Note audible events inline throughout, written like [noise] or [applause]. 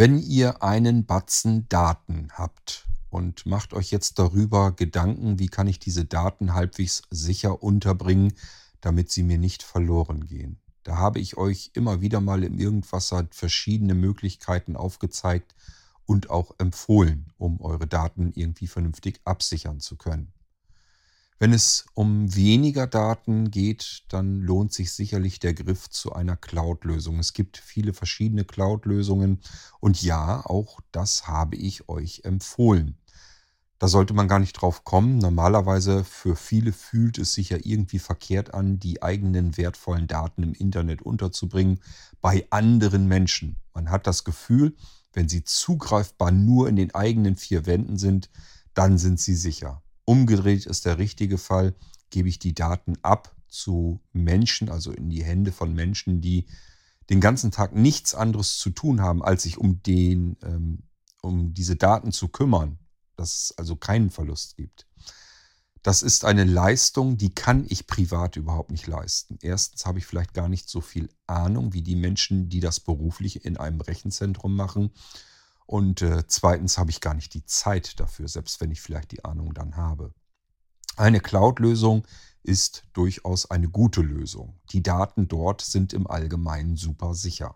Wenn ihr einen Batzen Daten habt und macht euch jetzt darüber Gedanken, wie kann ich diese Daten halbwegs sicher unterbringen, damit sie mir nicht verloren gehen. Da habe ich euch immer wieder mal im Irgendwasser verschiedene Möglichkeiten aufgezeigt und auch empfohlen, um eure Daten irgendwie vernünftig absichern zu können. Wenn es um weniger Daten geht, dann lohnt sich sicherlich der Griff zu einer Cloud-Lösung. Es gibt viele verschiedene Cloud-Lösungen und ja, auch das habe ich euch empfohlen. Da sollte man gar nicht drauf kommen. Normalerweise für viele fühlt es sich ja irgendwie verkehrt an, die eigenen wertvollen Daten im Internet unterzubringen bei anderen Menschen. Man hat das Gefühl, wenn sie zugreifbar nur in den eigenen vier Wänden sind, dann sind sie sicher. Umgedreht ist der richtige Fall, gebe ich die Daten ab zu Menschen, also in die Hände von Menschen, die den ganzen Tag nichts anderes zu tun haben, als sich um, den, ähm, um diese Daten zu kümmern dass es also keinen Verlust gibt. Das ist eine Leistung, die kann ich privat überhaupt nicht leisten. Erstens habe ich vielleicht gar nicht so viel Ahnung wie die Menschen, die das beruflich in einem Rechenzentrum machen. Und äh, zweitens habe ich gar nicht die Zeit dafür, selbst wenn ich vielleicht die Ahnung dann habe. Eine Cloud-Lösung ist durchaus eine gute Lösung. Die Daten dort sind im Allgemeinen super sicher.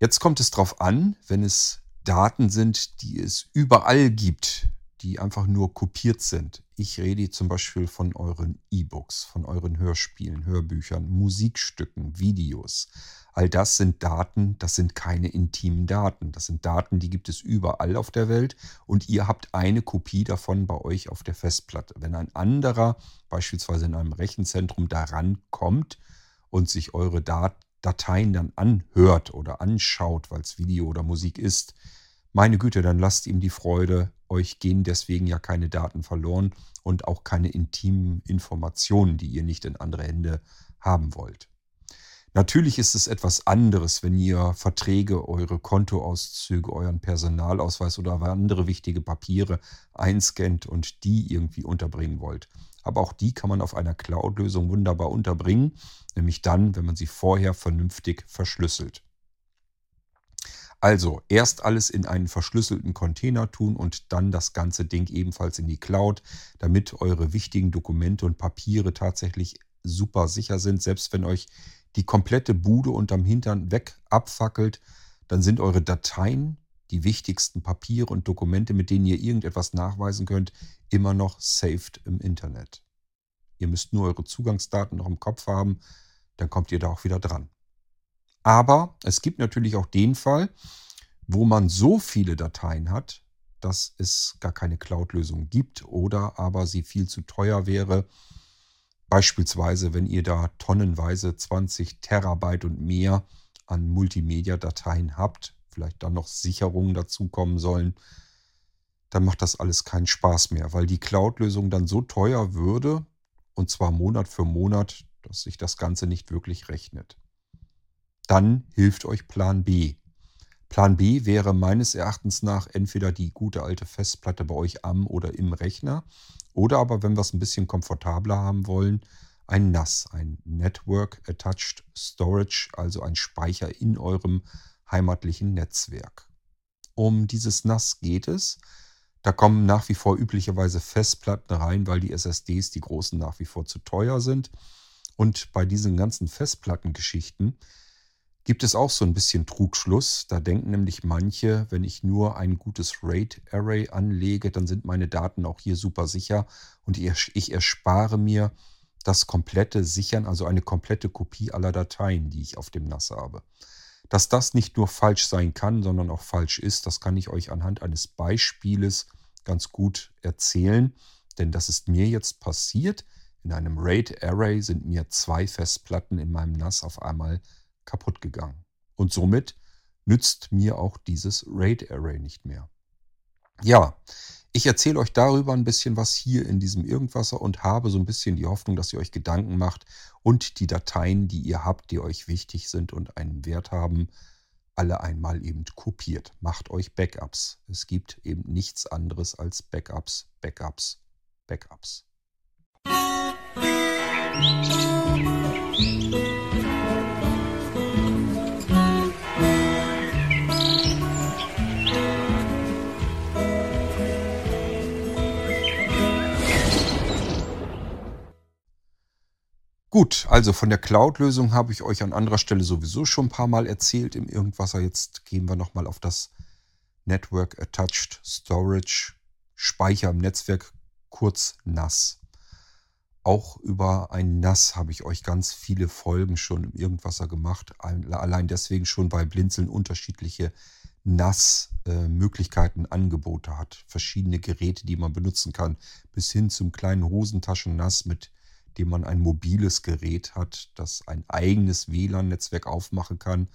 Jetzt kommt es darauf an, wenn es Daten sind, die es überall gibt, die einfach nur kopiert sind. Ich rede zum Beispiel von euren E-Books, von euren Hörspielen, Hörbüchern, Musikstücken, Videos. All das sind Daten, das sind keine intimen Daten. Das sind Daten, die gibt es überall auf der Welt und ihr habt eine Kopie davon bei euch auf der Festplatte. Wenn ein anderer beispielsweise in einem Rechenzentrum daran kommt und sich eure Dateien dann anhört oder anschaut, weil es Video oder Musik ist, meine Güte, dann lasst ihm die Freude. Euch gehen deswegen ja keine Daten verloren und auch keine intimen Informationen, die ihr nicht in andere Hände haben wollt. Natürlich ist es etwas anderes, wenn ihr Verträge, eure Kontoauszüge, euren Personalausweis oder andere wichtige Papiere einscannt und die irgendwie unterbringen wollt. Aber auch die kann man auf einer Cloud-Lösung wunderbar unterbringen, nämlich dann, wenn man sie vorher vernünftig verschlüsselt. Also erst alles in einen verschlüsselten Container tun und dann das ganze Ding ebenfalls in die Cloud, damit eure wichtigen Dokumente und Papiere tatsächlich super sicher sind. Selbst wenn euch die komplette Bude unterm Hintern weg abfackelt, dann sind eure Dateien, die wichtigsten Papiere und Dokumente, mit denen ihr irgendetwas nachweisen könnt, immer noch saved im Internet. Ihr müsst nur eure Zugangsdaten noch im Kopf haben, dann kommt ihr da auch wieder dran. Aber es gibt natürlich auch den Fall, wo man so viele Dateien hat, dass es gar keine Cloud-Lösung gibt oder aber sie viel zu teuer wäre. Beispielsweise, wenn ihr da tonnenweise 20 Terabyte und mehr an Multimedia-Dateien habt, vielleicht dann noch Sicherungen dazukommen sollen, dann macht das alles keinen Spaß mehr, weil die Cloud-Lösung dann so teuer würde, und zwar Monat für Monat, dass sich das Ganze nicht wirklich rechnet dann hilft euch Plan B. Plan B wäre meines Erachtens nach entweder die gute alte Festplatte bei euch am oder im Rechner oder aber, wenn wir es ein bisschen komfortabler haben wollen, ein NAS, ein Network Attached Storage, also ein Speicher in eurem heimatlichen Netzwerk. Um dieses NAS geht es. Da kommen nach wie vor üblicherweise Festplatten rein, weil die SSDs, die großen, nach wie vor zu teuer sind. Und bei diesen ganzen Festplattengeschichten gibt es auch so ein bisschen Trugschluss. Da denken nämlich manche, wenn ich nur ein gutes RAID-Array anlege, dann sind meine Daten auch hier super sicher und ich erspare mir das komplette Sichern, also eine komplette Kopie aller Dateien, die ich auf dem NAS habe. Dass das nicht nur falsch sein kann, sondern auch falsch ist, das kann ich euch anhand eines Beispieles ganz gut erzählen, denn das ist mir jetzt passiert. In einem RAID-Array sind mir zwei Festplatten in meinem NAS auf einmal kaputt gegangen. Und somit nützt mir auch dieses RAID Array nicht mehr. Ja, ich erzähle euch darüber ein bisschen was hier in diesem Irgendwasser und habe so ein bisschen die Hoffnung, dass ihr euch Gedanken macht und die Dateien, die ihr habt, die euch wichtig sind und einen Wert haben, alle einmal eben kopiert. Macht euch Backups. Es gibt eben nichts anderes als Backups, Backups, Backups. Musik Gut, also von der Cloud-Lösung habe ich euch an anderer Stelle sowieso schon ein paar Mal erzählt im Irgendwasser. Jetzt gehen wir nochmal auf das Network Attached Storage Speicher im Netzwerk, kurz NAS. Auch über ein NAS habe ich euch ganz viele Folgen schon im Irgendwasser gemacht. Allein deswegen schon, weil Blinzeln unterschiedliche NAS-Möglichkeiten, Angebote hat. Verschiedene Geräte, die man benutzen kann, bis hin zum kleinen Hosentaschen-NAS, mit dem man ein mobiles Gerät hat, das ein eigenes WLAN-Netzwerk aufmachen kann,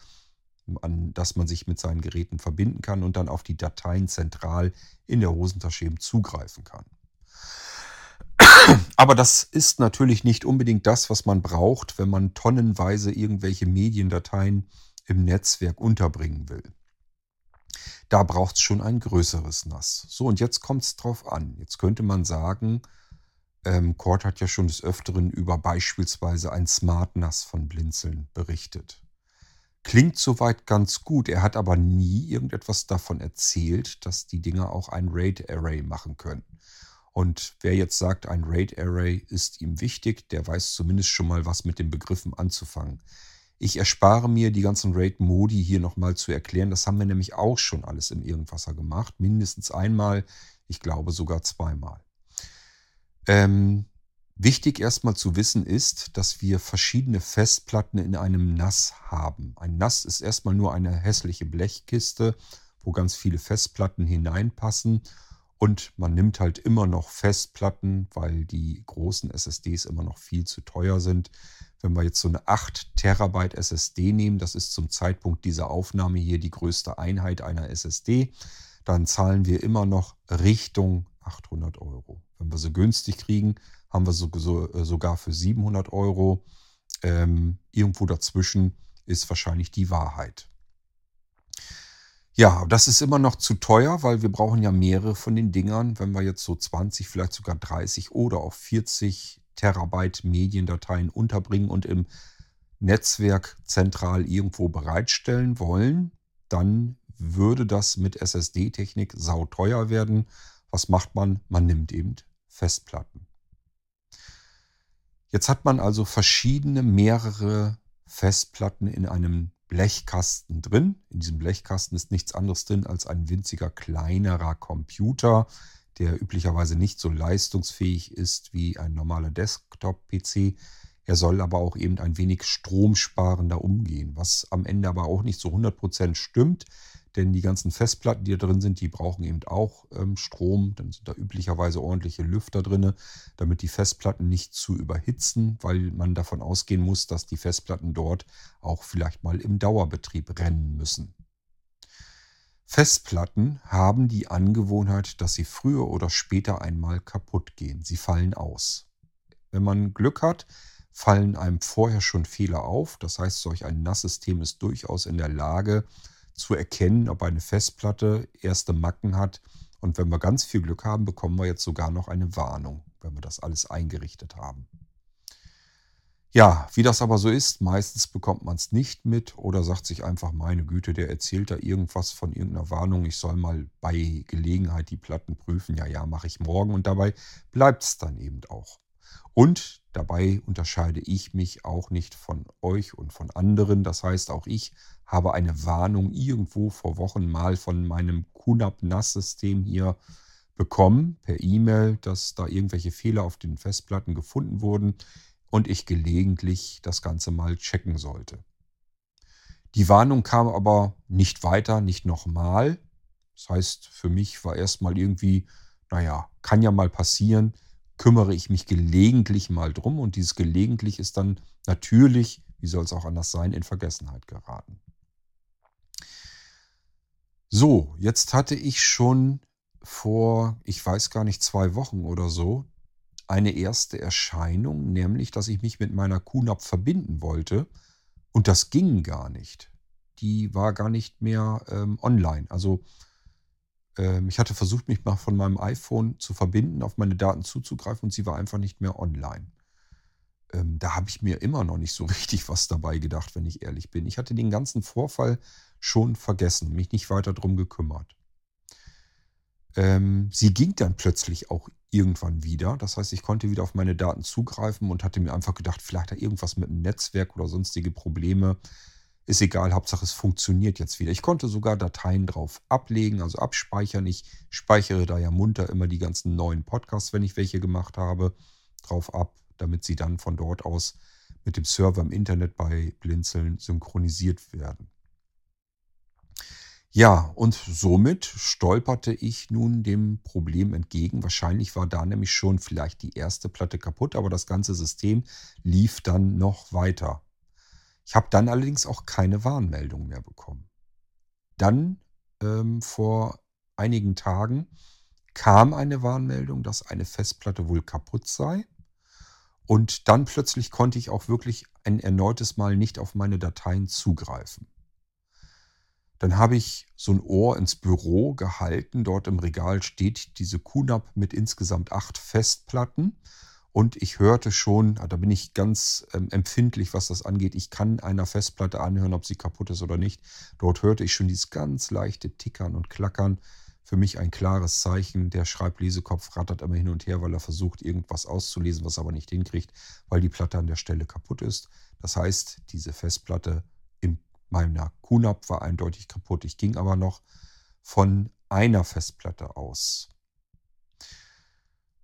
an das man sich mit seinen Geräten verbinden kann und dann auf die Dateien zentral in der Hosentasche eben zugreifen kann. Aber das ist natürlich nicht unbedingt das, was man braucht, wenn man tonnenweise irgendwelche Mediendateien im Netzwerk unterbringen will. Da braucht es schon ein größeres NAS. So, und jetzt kommt es drauf an. Jetzt könnte man sagen, ähm, Cord hat ja schon des Öfteren über beispielsweise ein Smart NAS von Blinzeln berichtet. Klingt soweit ganz gut. Er hat aber nie irgendetwas davon erzählt, dass die Dinger auch ein RAID Array machen können. Und wer jetzt sagt, ein RAID Array ist ihm wichtig, der weiß zumindest schon mal was mit den Begriffen anzufangen. Ich erspare mir die ganzen RAID-Modi hier nochmal zu erklären. Das haben wir nämlich auch schon alles im Irgendwasser gemacht. Mindestens einmal, ich glaube sogar zweimal. Ähm, wichtig erstmal zu wissen ist, dass wir verschiedene Festplatten in einem NAS haben. Ein NAS ist erstmal nur eine hässliche Blechkiste, wo ganz viele Festplatten hineinpassen. Und man nimmt halt immer noch Festplatten, weil die großen SSDs immer noch viel zu teuer sind. Wenn wir jetzt so eine 8 Terabyte SSD nehmen, das ist zum Zeitpunkt dieser Aufnahme hier die größte Einheit einer SSD, dann zahlen wir immer noch Richtung 800 Euro. Wenn wir sie günstig kriegen, haben wir so, äh, sogar für 700 Euro. Ähm, irgendwo dazwischen ist wahrscheinlich die Wahrheit. Ja, das ist immer noch zu teuer, weil wir brauchen ja mehrere von den Dingern. Wenn wir jetzt so 20, vielleicht sogar 30 oder auch 40 Terabyte Mediendateien unterbringen und im Netzwerk zentral irgendwo bereitstellen wollen, dann würde das mit SSD-Technik sauteuer werden. Was macht man? Man nimmt eben Festplatten. Jetzt hat man also verschiedene, mehrere Festplatten in einem Blechkasten drin. In diesem Blechkasten ist nichts anderes drin als ein winziger kleinerer Computer, der üblicherweise nicht so leistungsfähig ist wie ein normaler Desktop-PC. Er soll aber auch eben ein wenig stromsparender umgehen, was am Ende aber auch nicht zu 100% stimmt, denn die ganzen Festplatten, die da drin sind, die brauchen eben auch ähm, Strom. Dann sind da üblicherweise ordentliche Lüfter drin, damit die Festplatten nicht zu überhitzen, weil man davon ausgehen muss, dass die Festplatten dort auch vielleicht mal im Dauerbetrieb rennen müssen. Festplatten haben die Angewohnheit, dass sie früher oder später einmal kaputt gehen. Sie fallen aus. Wenn man Glück hat, fallen einem vorher schon Fehler auf. Das heißt, solch ein NAS-System ist durchaus in der Lage zu erkennen, ob eine Festplatte erste Macken hat. Und wenn wir ganz viel Glück haben, bekommen wir jetzt sogar noch eine Warnung, wenn wir das alles eingerichtet haben. Ja, wie das aber so ist, meistens bekommt man es nicht mit oder sagt sich einfach, meine Güte, der erzählt da irgendwas von irgendeiner Warnung, ich soll mal bei Gelegenheit die Platten prüfen. Ja, ja, mache ich morgen und dabei bleibt es dann eben auch. Und dabei unterscheide ich mich auch nicht von euch und von anderen. Das heißt, auch ich habe eine Warnung irgendwo vor Wochen mal von meinem QNAP NAS-System hier bekommen per E-Mail, dass da irgendwelche Fehler auf den Festplatten gefunden wurden und ich gelegentlich das Ganze mal checken sollte. Die Warnung kam aber nicht weiter, nicht nochmal. Das heißt, für mich war erstmal irgendwie, naja, kann ja mal passieren, kümmere ich mich gelegentlich mal drum und dieses gelegentlich ist dann natürlich, wie soll es auch anders sein, in Vergessenheit geraten. So, jetzt hatte ich schon vor, ich weiß gar nicht, zwei Wochen oder so, eine erste Erscheinung, nämlich, dass ich mich mit meiner QNAP verbinden wollte und das ging gar nicht. Die war gar nicht mehr ähm, online. Also ich hatte versucht, mich mal von meinem iPhone zu verbinden, auf meine Daten zuzugreifen und sie war einfach nicht mehr online. Ähm, da habe ich mir immer noch nicht so [laughs] richtig was dabei gedacht, wenn ich ehrlich bin. Ich hatte den ganzen Vorfall schon vergessen, mich nicht weiter darum gekümmert. Ähm, sie ging dann plötzlich auch irgendwann wieder. Das heißt, ich konnte wieder auf meine Daten zugreifen und hatte mir einfach gedacht, vielleicht hat irgendwas mit dem Netzwerk oder sonstige Probleme. Ist egal, Hauptsache es funktioniert jetzt wieder. Ich konnte sogar Dateien drauf ablegen, also abspeichern. Ich speichere da ja munter immer die ganzen neuen Podcasts, wenn ich welche gemacht habe, drauf ab, damit sie dann von dort aus mit dem Server im Internet bei Blinzeln synchronisiert werden. Ja, und somit stolperte ich nun dem Problem entgegen. Wahrscheinlich war da nämlich schon vielleicht die erste Platte kaputt, aber das ganze System lief dann noch weiter. Ich habe dann allerdings auch keine Warnmeldung mehr bekommen. Dann ähm, vor einigen Tagen kam eine Warnmeldung, dass eine Festplatte wohl kaputt sei. Und dann plötzlich konnte ich auch wirklich ein erneutes Mal nicht auf meine Dateien zugreifen. Dann habe ich so ein Ohr ins Büro gehalten. Dort im Regal steht diese QNAP mit insgesamt acht Festplatten. Und ich hörte schon, ah, da bin ich ganz ähm, empfindlich, was das angeht. Ich kann einer Festplatte anhören, ob sie kaputt ist oder nicht. Dort hörte ich schon dieses ganz leichte Tickern und Klackern. Für mich ein klares Zeichen. Der Schreiblesekopf rattert immer hin und her, weil er versucht, irgendwas auszulesen, was er aber nicht hinkriegt, weil die Platte an der Stelle kaputt ist. Das heißt, diese Festplatte in meiner QNAP war eindeutig kaputt. Ich ging aber noch von einer Festplatte aus.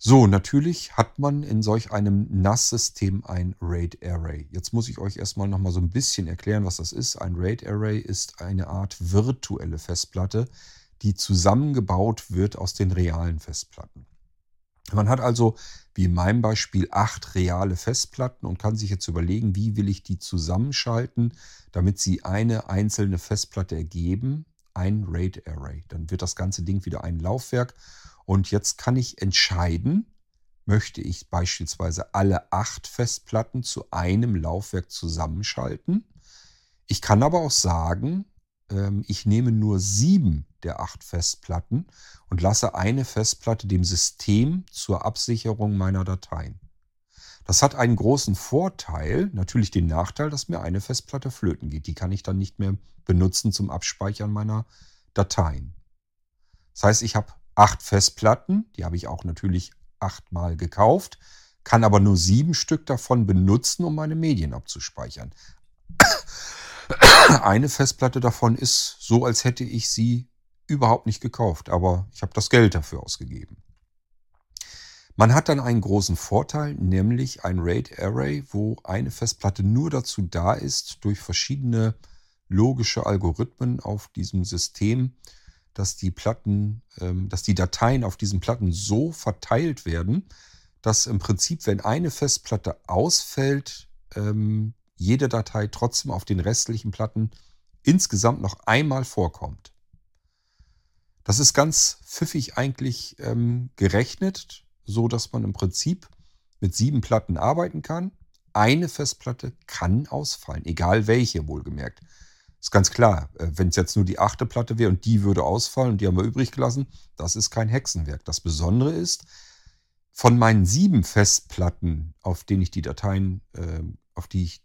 So, natürlich hat man in solch einem NAS-System ein RAID Array. Jetzt muss ich euch erstmal nochmal so ein bisschen erklären, was das ist. Ein RAID Array ist eine Art virtuelle Festplatte, die zusammengebaut wird aus den realen Festplatten. Man hat also, wie in meinem Beispiel, acht reale Festplatten und kann sich jetzt überlegen, wie will ich die zusammenschalten, damit sie eine einzelne Festplatte ergeben. Ein RAID Array. Dann wird das ganze Ding wieder ein Laufwerk und jetzt kann ich entscheiden, möchte ich beispielsweise alle acht Festplatten zu einem Laufwerk zusammenschalten. Ich kann aber auch sagen, ähm, ich nehme nur sieben der acht Festplatten und lasse eine Festplatte dem System zur Absicherung meiner Dateien. Das hat einen großen Vorteil, natürlich den Nachteil, dass mir eine Festplatte flöten geht. Die kann ich dann nicht mehr benutzen zum Abspeichern meiner Dateien. Das heißt, ich habe acht Festplatten, die habe ich auch natürlich achtmal gekauft, kann aber nur sieben Stück davon benutzen, um meine Medien abzuspeichern. [coughs] Eine Festplatte davon ist so, als hätte ich sie überhaupt nicht gekauft, aber ich habe das Geld dafür ausgegeben. Man hat dann einen großen Vorteil, nämlich ein RAID Array, wo eine Festplatte nur dazu da ist, durch verschiedene logische Algorithmen auf diesem System dass die Platten, ähm, dass die Dateien auf diesen Platten so verteilt werden, dass im Prinzip, wenn eine Festplatte ausfällt, ähm, jede Datei trotzdem auf den restlichen Platten insgesamt noch einmal vorkommt. Das ist ganz pfiffig eigentlich ähm, gerechnet, so dass man im Prinzip mit sieben Platten arbeiten kann. Eine Festplatte kann ausfallen, egal welche wohlgemerkt. Ist ganz klar, äh, wenn es jetzt nur die achte Platte wäre und die würde ausfallen und die haben wir übrig gelassen, das ist kein Hexenwerk. Das Besondere ist, von meinen sieben Festplatten, auf denen ich die Dateien, äh, auf die ich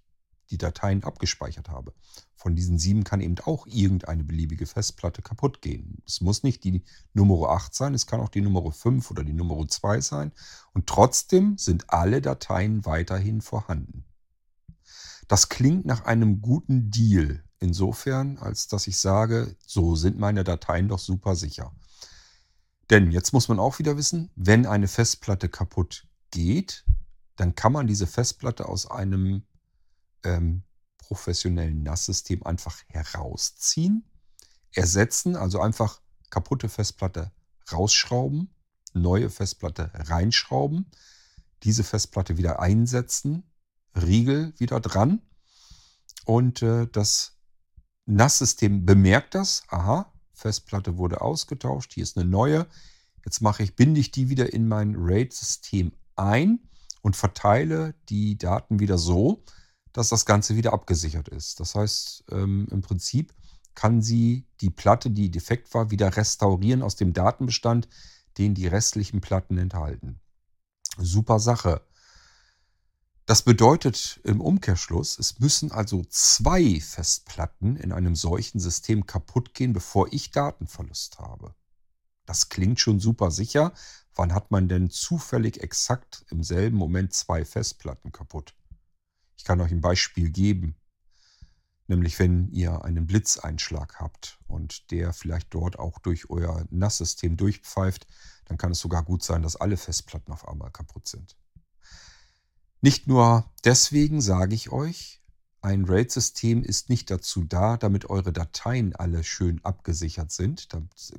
die Dateien abgespeichert habe, von diesen sieben kann eben auch irgendeine beliebige Festplatte kaputt gehen. Es muss nicht die Nummer 8 sein, es kann auch die Nummer 5 oder die Nummer 2 sein. Und trotzdem sind alle Dateien weiterhin vorhanden. Das klingt nach einem guten Deal, insofern, als dass ich sage, so sind meine Dateien doch super sicher. Denn jetzt muss man auch wieder wissen, wenn eine Festplatte kaputt geht, dann kann man diese Festplatte aus einem ähm, professionellen NAS-System einfach herausziehen, ersetzen, also einfach kaputte Festplatte rausschrauben, neue Festplatte reinschrauben, diese Festplatte wieder einsetzen, Riegel wieder dran und äh, das NAS-System bemerkt das. Aha, Festplatte wurde ausgetauscht, hier ist eine neue. Jetzt mache ich, binde ich die wieder in mein RAID-System ein und verteile die Daten wieder so, dass das Ganze wieder abgesichert ist. Das heißt, ähm, im Prinzip kann sie die Platte, die defekt war, wieder restaurieren aus dem Datenbestand, den die restlichen Platten enthalten. Super Sache. Das bedeutet im Umkehrschluss, es müssen also zwei Festplatten in einem solchen System kaputt gehen, bevor ich Datenverlust habe. Das klingt schon super sicher. Wann hat man denn zufällig exakt im selben Moment zwei Festplatten kaputt? Ich kann euch ein Beispiel geben. Nämlich wenn ihr einen Blitzeinschlag habt und der vielleicht dort auch durch euer NAS-System durchpfeift, dann kann es sogar gut sein, dass alle Festplatten auf einmal kaputt sind. Nicht nur deswegen sage ich euch, ein RAID-System ist nicht dazu da, damit eure Dateien alle schön abgesichert sind,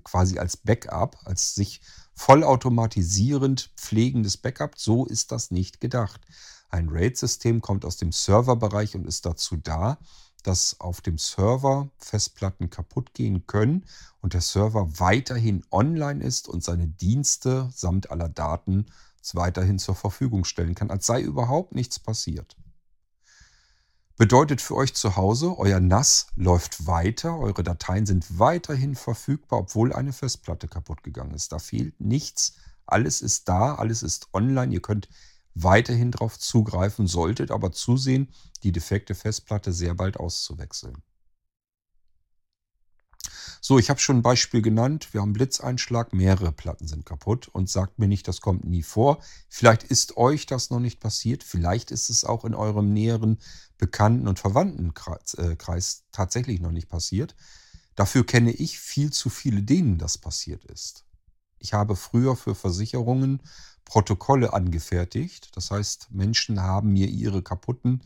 quasi als Backup, als sich vollautomatisierend pflegendes Backup. So ist das nicht gedacht. Ein RAID-System kommt aus dem Serverbereich und ist dazu da, dass auf dem Server Festplatten kaputt gehen können und der Server weiterhin online ist und seine Dienste samt aller Daten weiterhin zur Verfügung stellen kann, als sei überhaupt nichts passiert. Bedeutet für euch zu Hause, euer NAS läuft weiter, eure Dateien sind weiterhin verfügbar, obwohl eine Festplatte kaputt gegangen ist. Da fehlt nichts, alles ist da, alles ist online, ihr könnt weiterhin darauf zugreifen, solltet aber zusehen, die defekte Festplatte sehr bald auszuwechseln. So, ich habe schon ein Beispiel genannt. Wir haben Blitzeinschlag, mehrere Platten sind kaputt und sagt mir nicht, das kommt nie vor. Vielleicht ist euch das noch nicht passiert. Vielleicht ist es auch in eurem näheren Bekannten- und Verwandtenkreis äh, tatsächlich noch nicht passiert. Dafür kenne ich viel zu viele, denen das passiert ist. Ich habe früher für Versicherungen Protokolle angefertigt. Das heißt, Menschen haben mir ihre kaputten,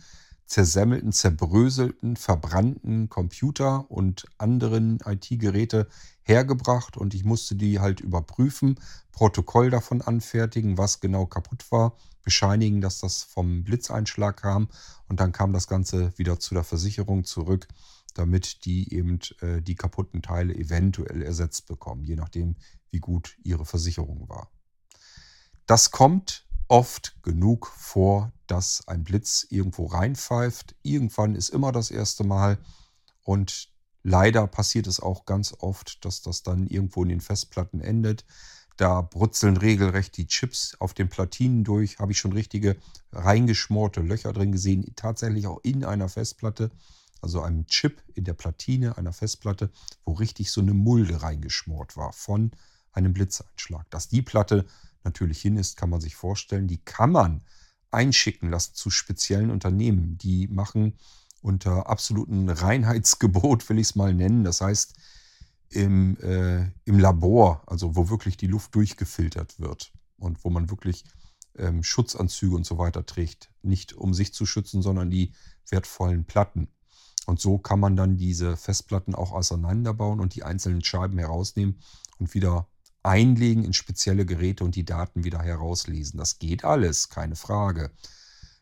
zersemmelten, zerbröselten, verbrannten Computer und anderen IT-Geräte hergebracht und ich musste die halt überprüfen, Protokoll davon anfertigen, was genau kaputt war, bescheinigen, dass das vom Blitzeinschlag kam und dann kam das Ganze wieder zu der Versicherung zurück, damit die eben äh, die kaputten Teile eventuell ersetzt bekommen, je nachdem, wie gut ihre Versicherung war. Das kommt oft genug vor, dass ein Blitz irgendwo reinpfeift. Irgendwann ist immer das erste Mal und leider passiert es auch ganz oft, dass das dann irgendwo in den Festplatten endet. Da brutzeln regelrecht die Chips auf den Platinen durch. Habe ich schon richtige reingeschmorte Löcher drin gesehen. Tatsächlich auch in einer Festplatte, also einem Chip in der Platine einer Festplatte, wo richtig so eine Mulde reingeschmort war von einem Blitzeinschlag. Dass die Platte natürlich hin ist, kann man sich vorstellen. Die kann man einschicken lassen zu speziellen Unternehmen. Die machen unter absolutem [laughs] Reinheitsgebot, will ich es mal nennen. Das heißt, im, äh, im Labor, also wo wirklich die Luft durchgefiltert wird und wo man wirklich ähm, Schutzanzüge und so weiter trägt. Nicht um sich zu schützen, sondern die wertvollen Platten. Und so kann man dann diese Festplatten auch auseinanderbauen und die einzelnen Scheiben herausnehmen und wieder einlegen in spezielle Geräte und die Daten wieder herauslesen. Das geht alles, keine Frage.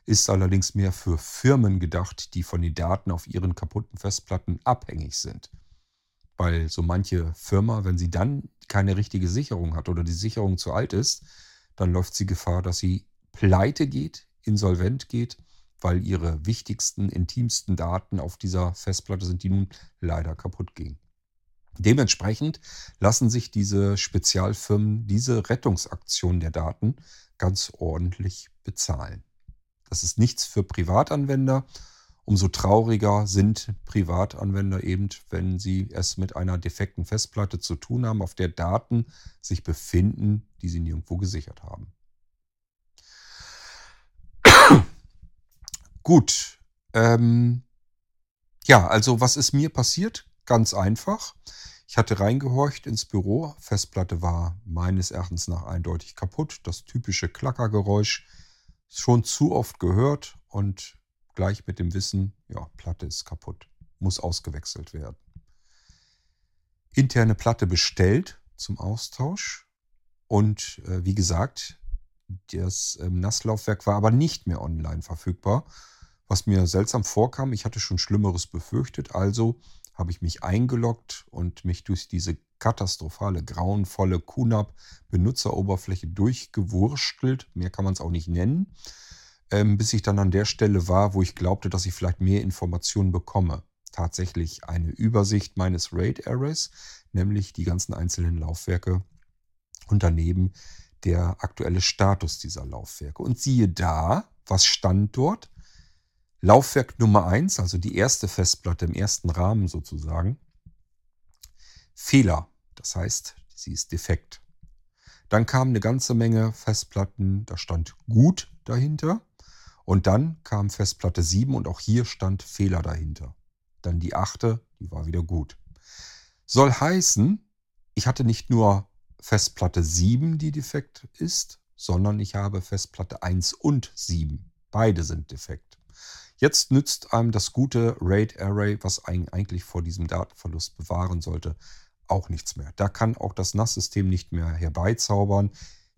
Ist allerdings mehr für Firmen gedacht, die von den Daten auf ihren kaputten Festplatten abhängig sind. Weil so manche Firma, wenn sie dann keine richtige Sicherung hat oder die Sicherung zu alt ist, dann läuft sie Gefahr, dass sie pleite geht, insolvent geht, weil ihre wichtigsten, intimsten Daten auf dieser Festplatte sind, die nun leider kaputt gehen. Dementsprechend lassen sich diese Spezialfirmen diese Rettungsaktion der Daten ganz ordentlich bezahlen. Das ist nichts für Privatanwender. Umso trauriger sind Privatanwender eben, wenn sie es mit einer defekten Festplatte zu tun haben, auf der Daten sich befinden, die sie nirgendwo gesichert haben. Gut. Ähm, ja, also was ist mir passiert? Ganz einfach. Ich hatte reingehorcht ins Büro. Festplatte war meines Erachtens nach eindeutig kaputt. Das typische Klackergeräusch schon zu oft gehört und gleich mit dem Wissen, ja, Platte ist kaputt, muss ausgewechselt werden. Interne Platte bestellt zum Austausch und äh, wie gesagt, das ähm, Nasslaufwerk war aber nicht mehr online verfügbar, was mir seltsam vorkam. Ich hatte schon Schlimmeres befürchtet, also habe ich mich eingeloggt und mich durch diese katastrophale, grauenvolle QNAP-Benutzeroberfläche durchgewurstelt. Mehr kann man es auch nicht nennen. Ähm, bis ich dann an der Stelle war, wo ich glaubte, dass ich vielleicht mehr Informationen bekomme. Tatsächlich eine Übersicht meines RAID-Arrays, nämlich die ganzen einzelnen Laufwerke und daneben der aktuelle Status dieser Laufwerke. Und siehe da, was stand dort? Laufwerk Nummer 1, also die erste Festplatte im ersten Rahmen sozusagen, Fehler. Das heißt, sie ist defekt. Dann kam eine ganze Menge Festplatten, da stand gut dahinter. Und dann kam Festplatte 7 und auch hier stand Fehler dahinter. Dann die achte, die war wieder gut. Soll heißen, ich hatte nicht nur Festplatte 7, die defekt ist, sondern ich habe Festplatte 1 und 7. Beide sind defekt. Jetzt nützt einem das gute RAID Array, was eigentlich vor diesem Datenverlust bewahren sollte, auch nichts mehr. Da kann auch das NAS-System nicht mehr herbeizaubern.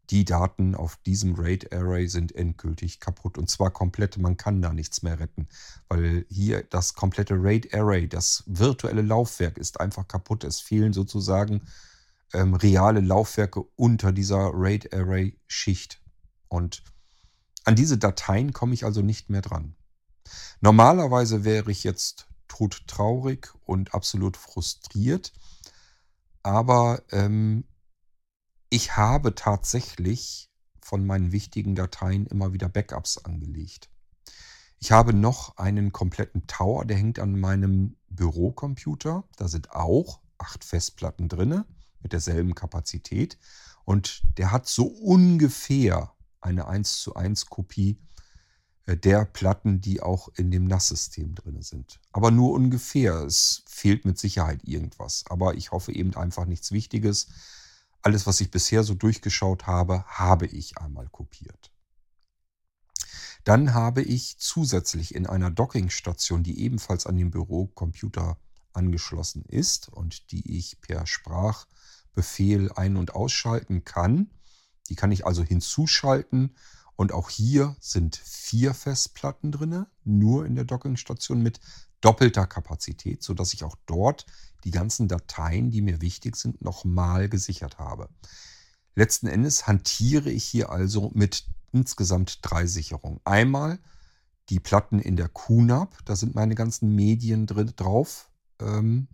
Die Daten auf diesem RAID Array sind endgültig kaputt und zwar komplett. Man kann da nichts mehr retten, weil hier das komplette RAID Array, das virtuelle Laufwerk ist einfach kaputt. Es fehlen sozusagen ähm, reale Laufwerke unter dieser RAID Array Schicht und an diese Dateien komme ich also nicht mehr dran. Normalerweise wäre ich jetzt todtraurig und absolut frustriert, aber ähm, ich habe tatsächlich von meinen wichtigen Dateien immer wieder Backups angelegt. Ich habe noch einen kompletten Tower, der hängt an meinem Bürocomputer. Da sind auch acht Festplatten drin mit derselben Kapazität. Und der hat so ungefähr eine 1 zu 1 Kopie der Platten, die auch in dem NAS-System drin sind. Aber nur ungefähr. Es fehlt mit Sicherheit irgendwas. Aber ich hoffe eben einfach nichts Wichtiges. Alles, was ich bisher so durchgeschaut habe, habe ich einmal kopiert. Dann habe ich zusätzlich in einer Dockingstation, die ebenfalls an den Bürocomputer angeschlossen ist und die ich per Sprachbefehl ein- und ausschalten kann, die kann ich also hinzuschalten und auch hier sind vier Festplatten drin, nur in der Dockingstation mit doppelter Kapazität, sodass ich auch dort die ganzen Dateien, die mir wichtig sind, nochmal gesichert habe. Letzten Endes hantiere ich hier also mit insgesamt drei Sicherungen. Einmal die Platten in der QNAP, da sind meine ganzen Medien drin drauf. Ähm,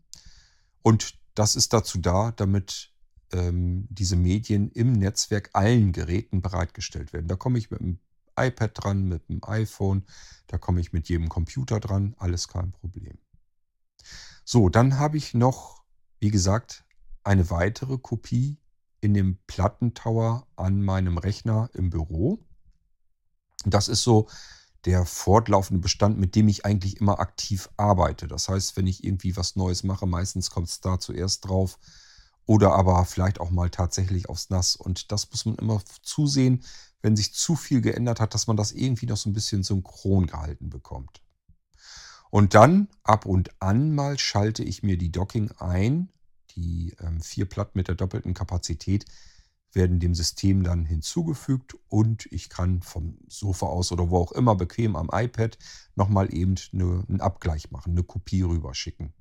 und das ist dazu da, damit diese Medien im Netzwerk allen Geräten bereitgestellt werden. Da komme ich mit dem iPad dran, mit dem iPhone, da komme ich mit jedem Computer dran, alles kein Problem. So, dann habe ich noch, wie gesagt, eine weitere Kopie in dem Plattentower an meinem Rechner im Büro. Das ist so der fortlaufende Bestand, mit dem ich eigentlich immer aktiv arbeite. Das heißt, wenn ich irgendwie was Neues mache, meistens kommt es da zuerst drauf, oder aber vielleicht auch mal tatsächlich aufs Nass. Und das muss man immer zusehen, wenn sich zu viel geändert hat, dass man das irgendwie noch so ein bisschen synchron gehalten bekommt. Und dann ab und an mal schalte ich mir die Docking ein. Die ähm, vier Platten mit der doppelten Kapazität werden dem System dann hinzugefügt und ich kann vom Sofa aus oder wo auch immer bequem am iPad nochmal eben eine, einen Abgleich machen, eine Kopie rüberschicken.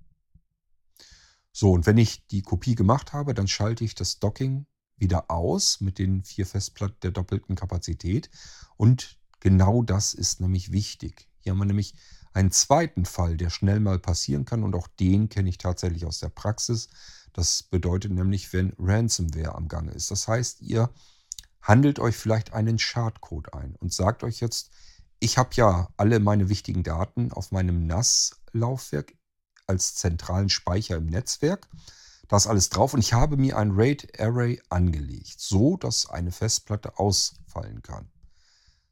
So, und wenn ich die Kopie gemacht habe, dann schalte ich das Docking wieder aus mit den vier Festplatten der doppelten Kapazität. Und genau das ist nämlich wichtig. Hier haben wir nämlich einen zweiten Fall, der schnell mal passieren kann und auch den kenne ich tatsächlich aus der Praxis. Das bedeutet nämlich, wenn Ransomware am Gange ist. Das heißt, ihr handelt euch vielleicht einen Schadcode ein und sagt euch jetzt, ich habe ja alle meine wichtigen Daten auf meinem NAS-Laufwerk als zentralen Speicher im Netzwerk. Da ist alles drauf und ich habe mir ein RAID Array angelegt, so dass eine Festplatte ausfallen kann.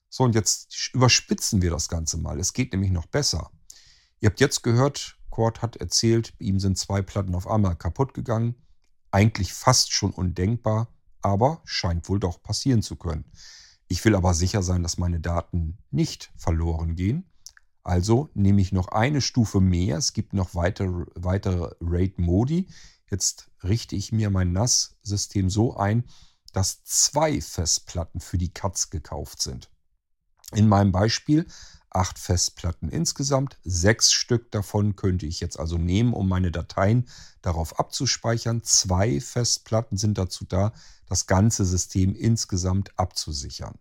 So, und jetzt überspitzen wir das Ganze mal. Es geht nämlich noch besser. Ihr habt jetzt gehört, Cord hat erzählt, ihm sind zwei Platten auf einmal kaputt gegangen. Eigentlich fast schon undenkbar, aber scheint wohl doch passieren zu können. Ich will aber sicher sein, dass meine Daten nicht verloren gehen. Also nehme ich noch eine Stufe mehr. Es gibt noch weitere, weitere RAID-Modi. Jetzt richte ich mir mein NAS-System so ein, dass zwei Festplatten für die Katz gekauft sind. In meinem Beispiel acht Festplatten insgesamt. Sechs Stück davon könnte ich jetzt also nehmen, um meine Dateien darauf abzuspeichern. Zwei Festplatten sind dazu da, das ganze System insgesamt abzusichern.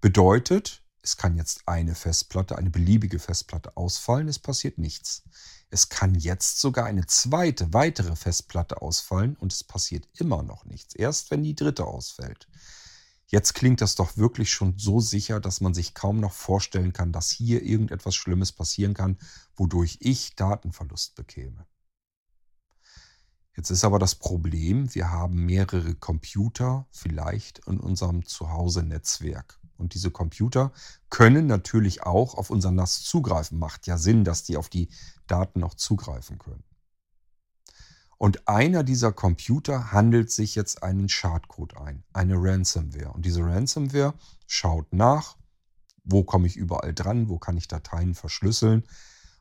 Bedeutet, es kann jetzt eine Festplatte, eine beliebige Festplatte ausfallen, es passiert nichts. Es kann jetzt sogar eine zweite, weitere Festplatte ausfallen und es passiert immer noch nichts. Erst wenn die dritte ausfällt. Jetzt klingt das doch wirklich schon so sicher, dass man sich kaum noch vorstellen kann, dass hier irgendetwas Schlimmes passieren kann, wodurch ich Datenverlust bekäme. Jetzt ist aber das Problem, wir haben mehrere Computer vielleicht in unserem Zuhause-Netzwerk. Und diese Computer können natürlich auch auf unser NAS zugreifen. Macht ja Sinn, dass die auf die Daten noch zugreifen können. Und einer dieser Computer handelt sich jetzt einen Schadcode ein, eine Ransomware. Und diese Ransomware schaut nach, wo komme ich überall dran, wo kann ich Dateien verschlüsseln.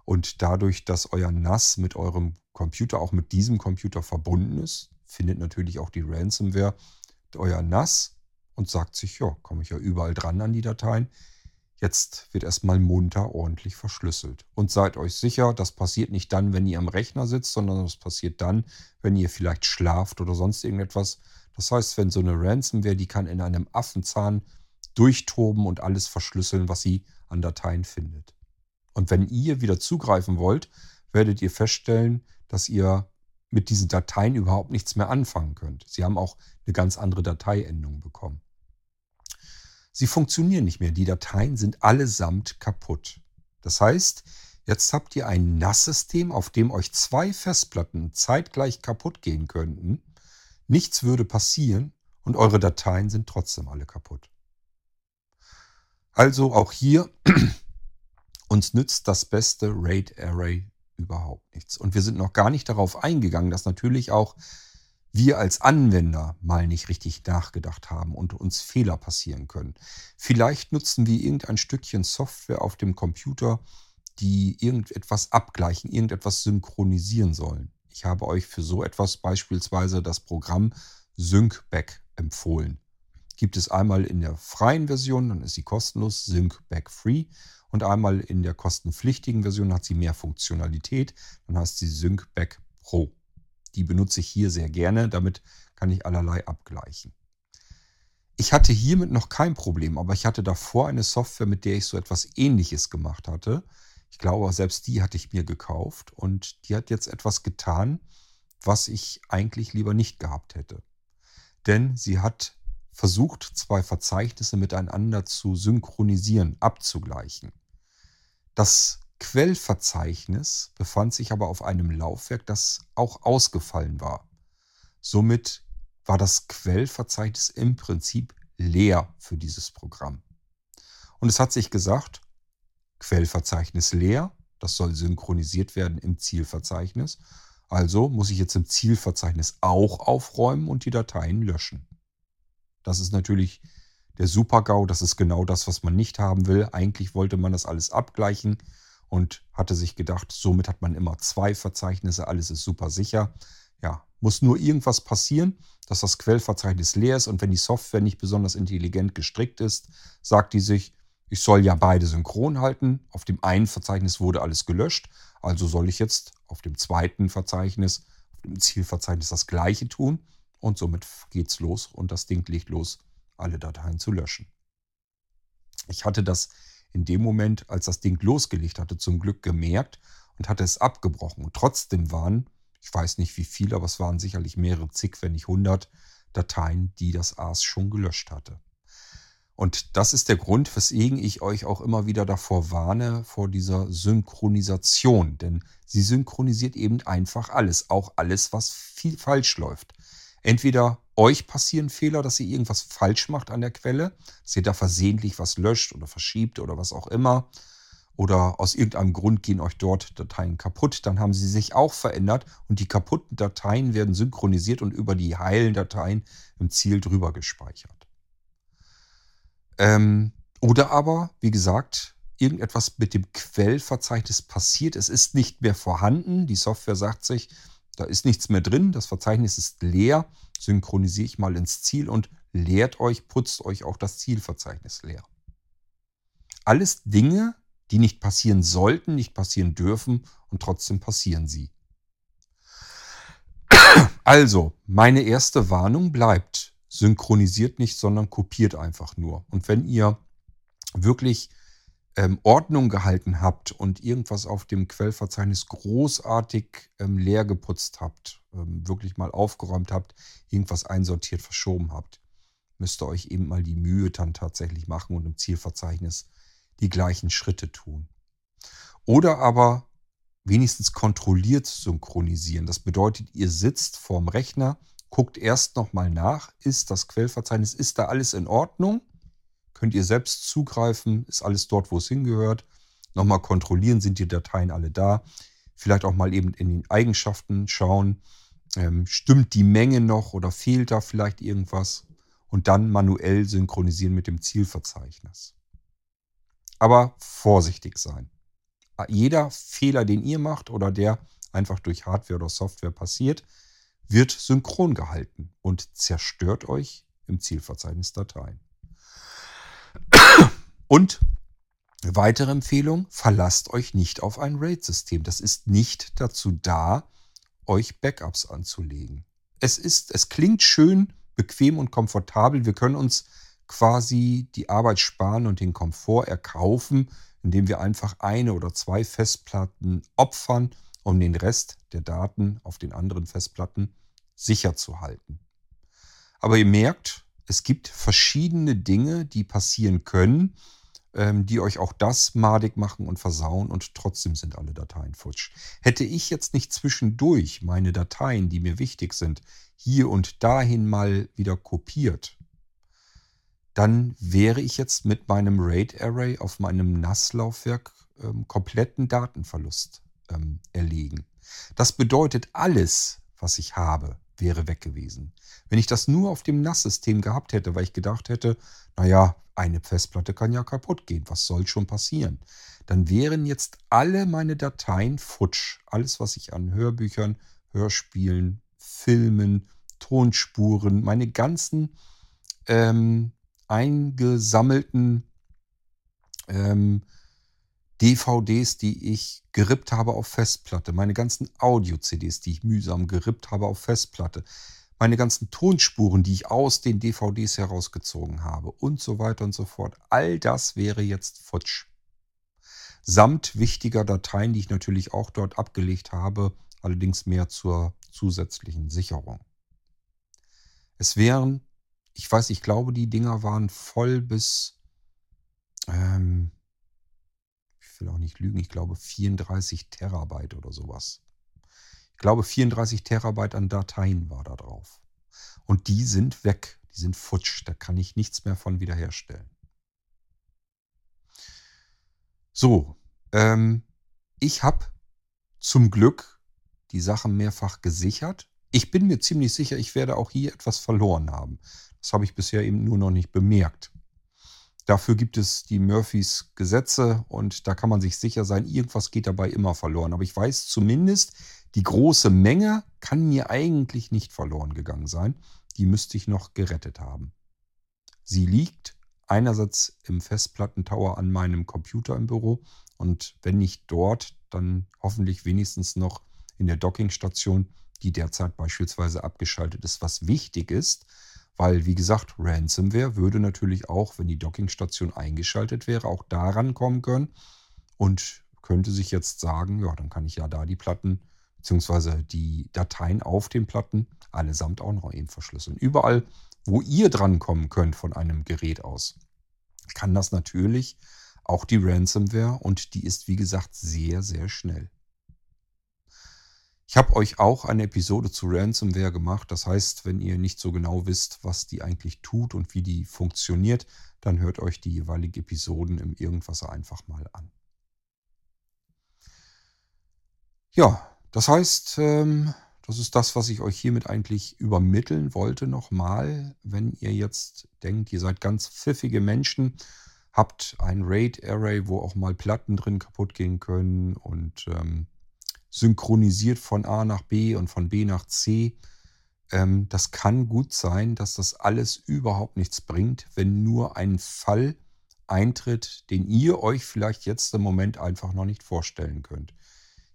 Und dadurch, dass euer NAS mit eurem Computer auch mit diesem Computer verbunden ist, findet natürlich auch die Ransomware euer NAS und sagt sich, ja, komme ich ja überall dran an die Dateien. Jetzt wird erstmal munter ordentlich verschlüsselt. Und seid euch sicher, das passiert nicht dann, wenn ihr am Rechner sitzt, sondern das passiert dann, wenn ihr vielleicht schlaft oder sonst irgendetwas. Das heißt, wenn so eine Ransomware, die kann in einem Affenzahn durchtoben und alles verschlüsseln, was sie an Dateien findet. Und wenn ihr wieder zugreifen wollt, werdet ihr feststellen, dass ihr mit diesen Dateien überhaupt nichts mehr anfangen könnt. Sie haben auch eine ganz andere Dateiendung bekommen. Sie funktionieren nicht mehr. Die Dateien sind allesamt kaputt. Das heißt, jetzt habt ihr ein NAS-System, auf dem euch zwei Festplatten zeitgleich kaputt gehen könnten. Nichts würde passieren und eure Dateien sind trotzdem alle kaputt. Also auch hier [clears throat] uns nützt das beste RAID Array überhaupt nichts. Und wir sind noch gar nicht darauf eingegangen, dass natürlich auch wir als Anwender mal nicht richtig nachgedacht haben und uns Fehler passieren können. Vielleicht nutzen wir irgendein Stückchen Software auf dem Computer, die irgendetwas abgleichen, irgendetwas synchronisieren sollen. Ich habe euch für so etwas beispielsweise das Programm SyncBack empfohlen. Gibt es einmal in der freien Version, dann ist sie kostenlos, SyncBack Free. Und einmal in der kostenpflichtigen Version hat sie mehr Funktionalität. Dann heißt sie SyncBack Pro. Die benutze ich hier sehr gerne. Damit kann ich allerlei abgleichen. Ich hatte hiermit noch kein Problem, aber ich hatte davor eine Software, mit der ich so etwas ähnliches gemacht hatte. Ich glaube, selbst die hatte ich mir gekauft und die hat jetzt etwas getan, was ich eigentlich lieber nicht gehabt hätte. Denn sie hat versucht, zwei Verzeichnisse miteinander zu synchronisieren, abzugleichen. Das Quellverzeichnis befand sich aber auf einem Laufwerk, das auch ausgefallen war. Somit war das Quellverzeichnis im Prinzip leer für dieses Programm. Und es hat sich gesagt, Quellverzeichnis leer, das soll synchronisiert werden im Zielverzeichnis. Also muss ich jetzt im Zielverzeichnis auch aufräumen und die Dateien löschen. Das ist natürlich der Super-GAU, das ist genau das, was man nicht haben will. Eigentlich wollte man das alles abgleichen und hatte sich gedacht, somit hat man immer zwei Verzeichnisse, alles ist super sicher. Ja, muss nur irgendwas passieren, dass das Quellverzeichnis leer ist und wenn die Software nicht besonders intelligent gestrickt ist, sagt die sich, ich soll ja beide synchron halten. Auf dem einen Verzeichnis wurde alles gelöscht, also soll ich jetzt auf dem zweiten Verzeichnis, auf dem Zielverzeichnis das gleiche tun und somit geht's los und das Ding legt los alle Dateien zu löschen. Ich hatte das in dem Moment, als das Ding losgelegt hatte, zum Glück gemerkt und hatte es abgebrochen. Und trotzdem waren, ich weiß nicht wie viele, aber es waren sicherlich mehrere zig, wenn nicht hundert Dateien, die das AS schon gelöscht hatte. Und das ist der Grund, weswegen ich euch auch immer wieder davor warne, vor dieser Synchronisation. Denn sie synchronisiert eben einfach alles, auch alles, was viel falsch läuft. Entweder euch passieren Fehler, dass ihr irgendwas falsch macht an der Quelle, dass ihr da versehentlich was löscht oder verschiebt oder was auch immer. Oder aus irgendeinem Grund gehen euch dort Dateien kaputt, dann haben sie sich auch verändert und die kaputten Dateien werden synchronisiert und über die heilen Dateien im Ziel drüber gespeichert. Ähm, oder aber, wie gesagt, irgendetwas mit dem Quellverzeichnis passiert, es ist nicht mehr vorhanden, die Software sagt sich, da ist nichts mehr drin, das Verzeichnis ist leer. Synchronisiere ich mal ins Ziel und leert euch, putzt euch auch das Zielverzeichnis leer. Alles Dinge, die nicht passieren sollten, nicht passieren dürfen und trotzdem passieren sie. Also, meine erste Warnung bleibt, synchronisiert nicht, sondern kopiert einfach nur. Und wenn ihr wirklich ähm, Ordnung gehalten habt und irgendwas auf dem Quellverzeichnis großartig ähm, leer geputzt habt, ähm, wirklich mal aufgeräumt habt, irgendwas einsortiert, verschoben habt, müsst ihr euch eben mal die Mühe dann tatsächlich machen und im Zielverzeichnis die gleichen Schritte tun. Oder aber wenigstens kontrolliert synchronisieren. Das bedeutet, ihr sitzt vorm Rechner, guckt erst nochmal nach, ist das Quellverzeichnis, ist da alles in Ordnung? Könnt ihr selbst zugreifen, ist alles dort, wo es hingehört? Nochmal kontrollieren, sind die Dateien alle da? Vielleicht auch mal eben in den Eigenschaften schauen, ähm, stimmt die Menge noch oder fehlt da vielleicht irgendwas? Und dann manuell synchronisieren mit dem Zielverzeichnis. Aber vorsichtig sein. Jeder Fehler, den ihr macht oder der einfach durch Hardware oder Software passiert, wird synchron gehalten und zerstört euch im Zielverzeichnis Dateien. Und weitere Empfehlung, verlasst euch nicht auf ein RAID-System. Das ist nicht dazu da, euch Backups anzulegen. Es ist, es klingt schön, bequem und komfortabel. Wir können uns quasi die Arbeit sparen und den Komfort erkaufen, indem wir einfach eine oder zwei Festplatten opfern, um den Rest der Daten auf den anderen Festplatten sicher zu halten. Aber ihr merkt, es gibt verschiedene Dinge, die passieren können, ähm, die euch auch das madig machen und versauen und trotzdem sind alle Dateien futsch. Hätte ich jetzt nicht zwischendurch meine Dateien, die mir wichtig sind, hier und dahin mal wieder kopiert, dann wäre ich jetzt mit meinem RAID Array auf meinem NAS-Laufwerk ähm, kompletten Datenverlust ähm, erlegen. Das bedeutet, alles, was ich habe, wäre weg gewesen. Wenn ich das nur auf dem NAS-System gehabt hätte, weil ich gedacht hätte, naja, eine Festplatte kann ja kaputt gehen, was soll schon passieren? Dann wären jetzt alle meine Dateien futsch. Alles, was ich an Hörbüchern, Hörspielen, Filmen, Tonspuren, meine ganzen ähm, eingesammelten ähm, DVDs, die ich gerippt habe auf Festplatte, meine ganzen Audio-CDs, die ich mühsam gerippt habe auf Festplatte, meine ganzen Tonspuren, die ich aus den DVDs herausgezogen habe und so weiter und so fort. All das wäre jetzt futsch. Samt wichtiger Dateien, die ich natürlich auch dort abgelegt habe, allerdings mehr zur zusätzlichen Sicherung. Es wären, ich weiß, ich glaube, die Dinger waren voll bis, ähm, will auch nicht lügen, ich glaube 34 Terabyte oder sowas. Ich glaube 34 Terabyte an Dateien war da drauf. Und die sind weg, die sind futsch, da kann ich nichts mehr von wiederherstellen. So, ähm, ich habe zum Glück die Sachen mehrfach gesichert. Ich bin mir ziemlich sicher, ich werde auch hier etwas verloren haben. Das habe ich bisher eben nur noch nicht bemerkt. Dafür gibt es die Murphys Gesetze und da kann man sich sicher sein, irgendwas geht dabei immer verloren. Aber ich weiß zumindest, die große Menge kann mir eigentlich nicht verloren gegangen sein. Die müsste ich noch gerettet haben. Sie liegt einerseits im Festplattentower an meinem Computer im Büro und wenn nicht dort, dann hoffentlich wenigstens noch in der Dockingstation, die derzeit beispielsweise abgeschaltet ist, was wichtig ist, weil, wie gesagt, Ransomware würde natürlich auch, wenn die Dockingstation eingeschaltet wäre, auch daran kommen können und könnte sich jetzt sagen, ja, dann kann ich ja da die Platten bzw. die Dateien auf den Platten allesamt auch noch eben verschlüsseln. Überall, wo ihr dran kommen könnt von einem Gerät aus, kann das natürlich auch die Ransomware und die ist, wie gesagt, sehr, sehr schnell. Ich habe euch auch eine Episode zu Ransomware gemacht. Das heißt, wenn ihr nicht so genau wisst, was die eigentlich tut und wie die funktioniert, dann hört euch die jeweiligen Episoden im Irgendwasser einfach mal an. Ja, das heißt, ähm, das ist das, was ich euch hiermit eigentlich übermitteln wollte nochmal. Wenn ihr jetzt denkt, ihr seid ganz pfiffige Menschen, habt ein RAID-Array, wo auch mal Platten drin kaputt gehen können und ähm, synchronisiert von A nach B und von B nach C. Ähm, das kann gut sein, dass das alles überhaupt nichts bringt, wenn nur ein Fall eintritt, den ihr euch vielleicht jetzt im Moment einfach noch nicht vorstellen könnt.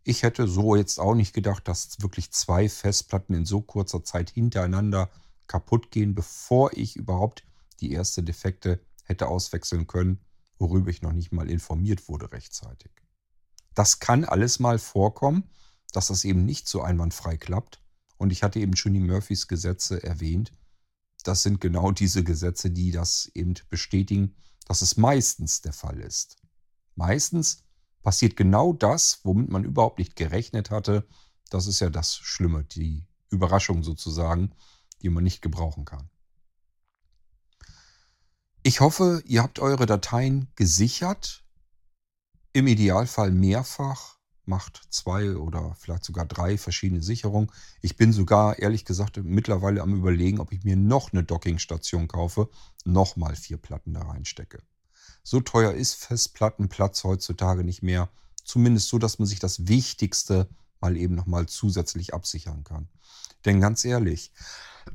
Ich hätte so jetzt auch nicht gedacht, dass wirklich zwei Festplatten in so kurzer Zeit hintereinander kaputt gehen, bevor ich überhaupt die erste Defekte hätte auswechseln können, worüber ich noch nicht mal informiert wurde rechtzeitig. Das kann alles mal vorkommen, dass das eben nicht so einwandfrei klappt. Und ich hatte eben schon die Murphys Gesetze erwähnt. Das sind genau diese Gesetze, die das eben bestätigen, dass es meistens der Fall ist. Meistens passiert genau das, womit man überhaupt nicht gerechnet hatte. Das ist ja das Schlimme, die Überraschung sozusagen, die man nicht gebrauchen kann. Ich hoffe, ihr habt eure Dateien gesichert. Im Idealfall mehrfach. Macht zwei oder vielleicht sogar drei verschiedene Sicherungen. Ich bin sogar, ehrlich gesagt, mittlerweile am Überlegen, ob ich mir noch eine Dockingstation kaufe, nochmal vier Platten da reinstecke. So teuer ist Festplattenplatz heutzutage nicht mehr. Zumindest so, dass man sich das Wichtigste mal eben nochmal zusätzlich absichern kann. Denn ganz ehrlich,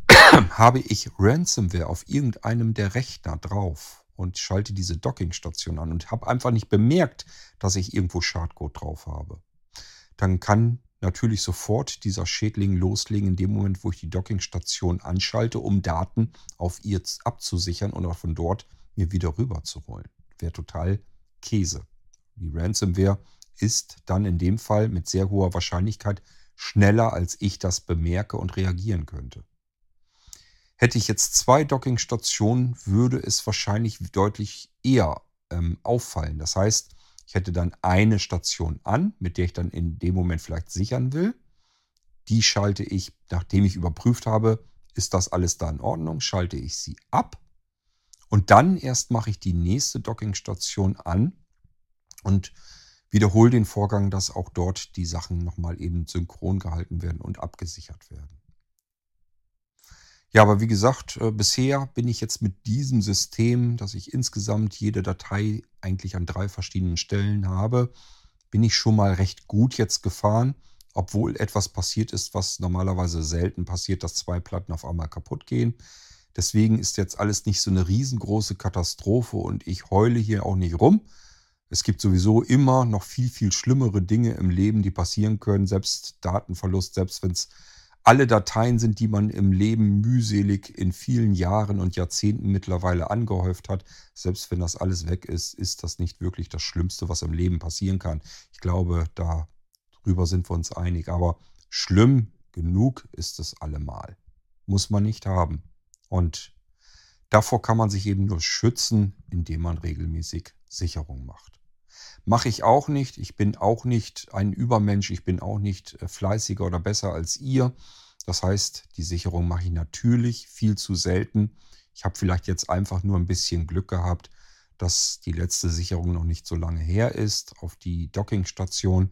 [coughs] habe ich Ransomware auf irgendeinem der Rechner drauf und schalte diese Dockingstation an und habe einfach nicht bemerkt, dass ich irgendwo Schadcode drauf habe, dann kann natürlich sofort dieser Schädling loslegen in dem Moment, wo ich die Dockingstation anschalte, um Daten auf ihr abzusichern und von dort mir wieder rüber zu rollen. Wäre total Käse. Die Ransomware ist dann in dem Fall mit sehr hoher Wahrscheinlichkeit schneller, als ich das bemerke und reagieren könnte. Hätte ich jetzt zwei Dockingstationen, würde es wahrscheinlich deutlich eher ähm, auffallen. Das heißt, ich hätte dann eine Station an, mit der ich dann in dem Moment vielleicht sichern will. Die schalte ich, nachdem ich überprüft habe, ist das alles da in Ordnung, schalte ich sie ab. Und dann erst mache ich die nächste Dockingstation an und wiederhole den Vorgang, dass auch dort die Sachen nochmal eben synchron gehalten werden und abgesichert werden. Ja, aber wie gesagt, äh, bisher bin ich jetzt mit diesem System, dass ich insgesamt jede Datei eigentlich an drei verschiedenen Stellen habe, bin ich schon mal recht gut jetzt gefahren, obwohl etwas passiert ist, was normalerweise selten passiert, dass zwei Platten auf einmal kaputt gehen. Deswegen ist jetzt alles nicht so eine riesengroße Katastrophe und ich heule hier auch nicht rum. Es gibt sowieso immer noch viel, viel schlimmere Dinge im Leben, die passieren können, selbst Datenverlust, selbst wenn es alle Dateien sind, die man im Leben mühselig in vielen Jahren und Jahrzehnten mittlerweile angehäuft hat. Selbst wenn das alles weg ist, ist das nicht wirklich das Schlimmste, was im Leben passieren kann. Ich glaube, darüber sind wir uns einig. Aber schlimm genug ist es allemal. Muss man nicht haben. Und davor kann man sich eben nur schützen, indem man regelmäßig Sicherung macht. Mache ich auch nicht. Ich bin auch nicht ein Übermensch. Ich bin auch nicht äh, fleißiger oder besser als ihr. Das heißt, die Sicherung mache ich natürlich viel zu selten. Ich habe vielleicht jetzt einfach nur ein bisschen Glück gehabt, dass die letzte Sicherung noch nicht so lange her ist auf die Dockingstation.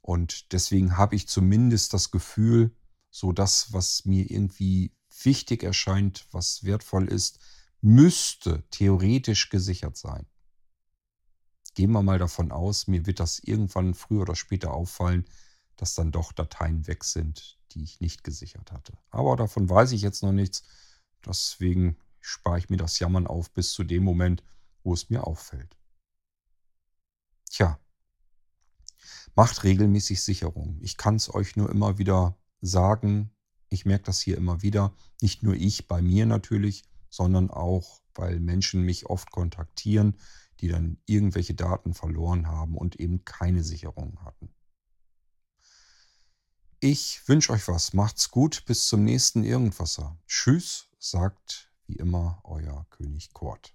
Und deswegen habe ich zumindest das Gefühl, so das, was mir irgendwie wichtig erscheint, was wertvoll ist, müsste theoretisch gesichert sein gehen wir mal davon aus, mir wird das irgendwann früher oder später auffallen, dass dann doch Dateien weg sind, die ich nicht gesichert hatte. Aber davon weiß ich jetzt noch nichts. Deswegen spare ich mir das Jammern auf bis zu dem Moment, wo es mir auffällt. Tja, macht regelmäßig Sicherung. Ich kann es euch nur immer wieder sagen. Ich merke das hier immer wieder. Nicht nur ich bei mir natürlich, sondern auch, weil Menschen mich oft kontaktieren, die dann irgendwelche Daten verloren haben und eben keine Sicherung hatten. Ich wünsche euch was. Macht's gut. Bis zum nächsten Irgendwasser. Tschüss, sagt wie immer euer König Kurt.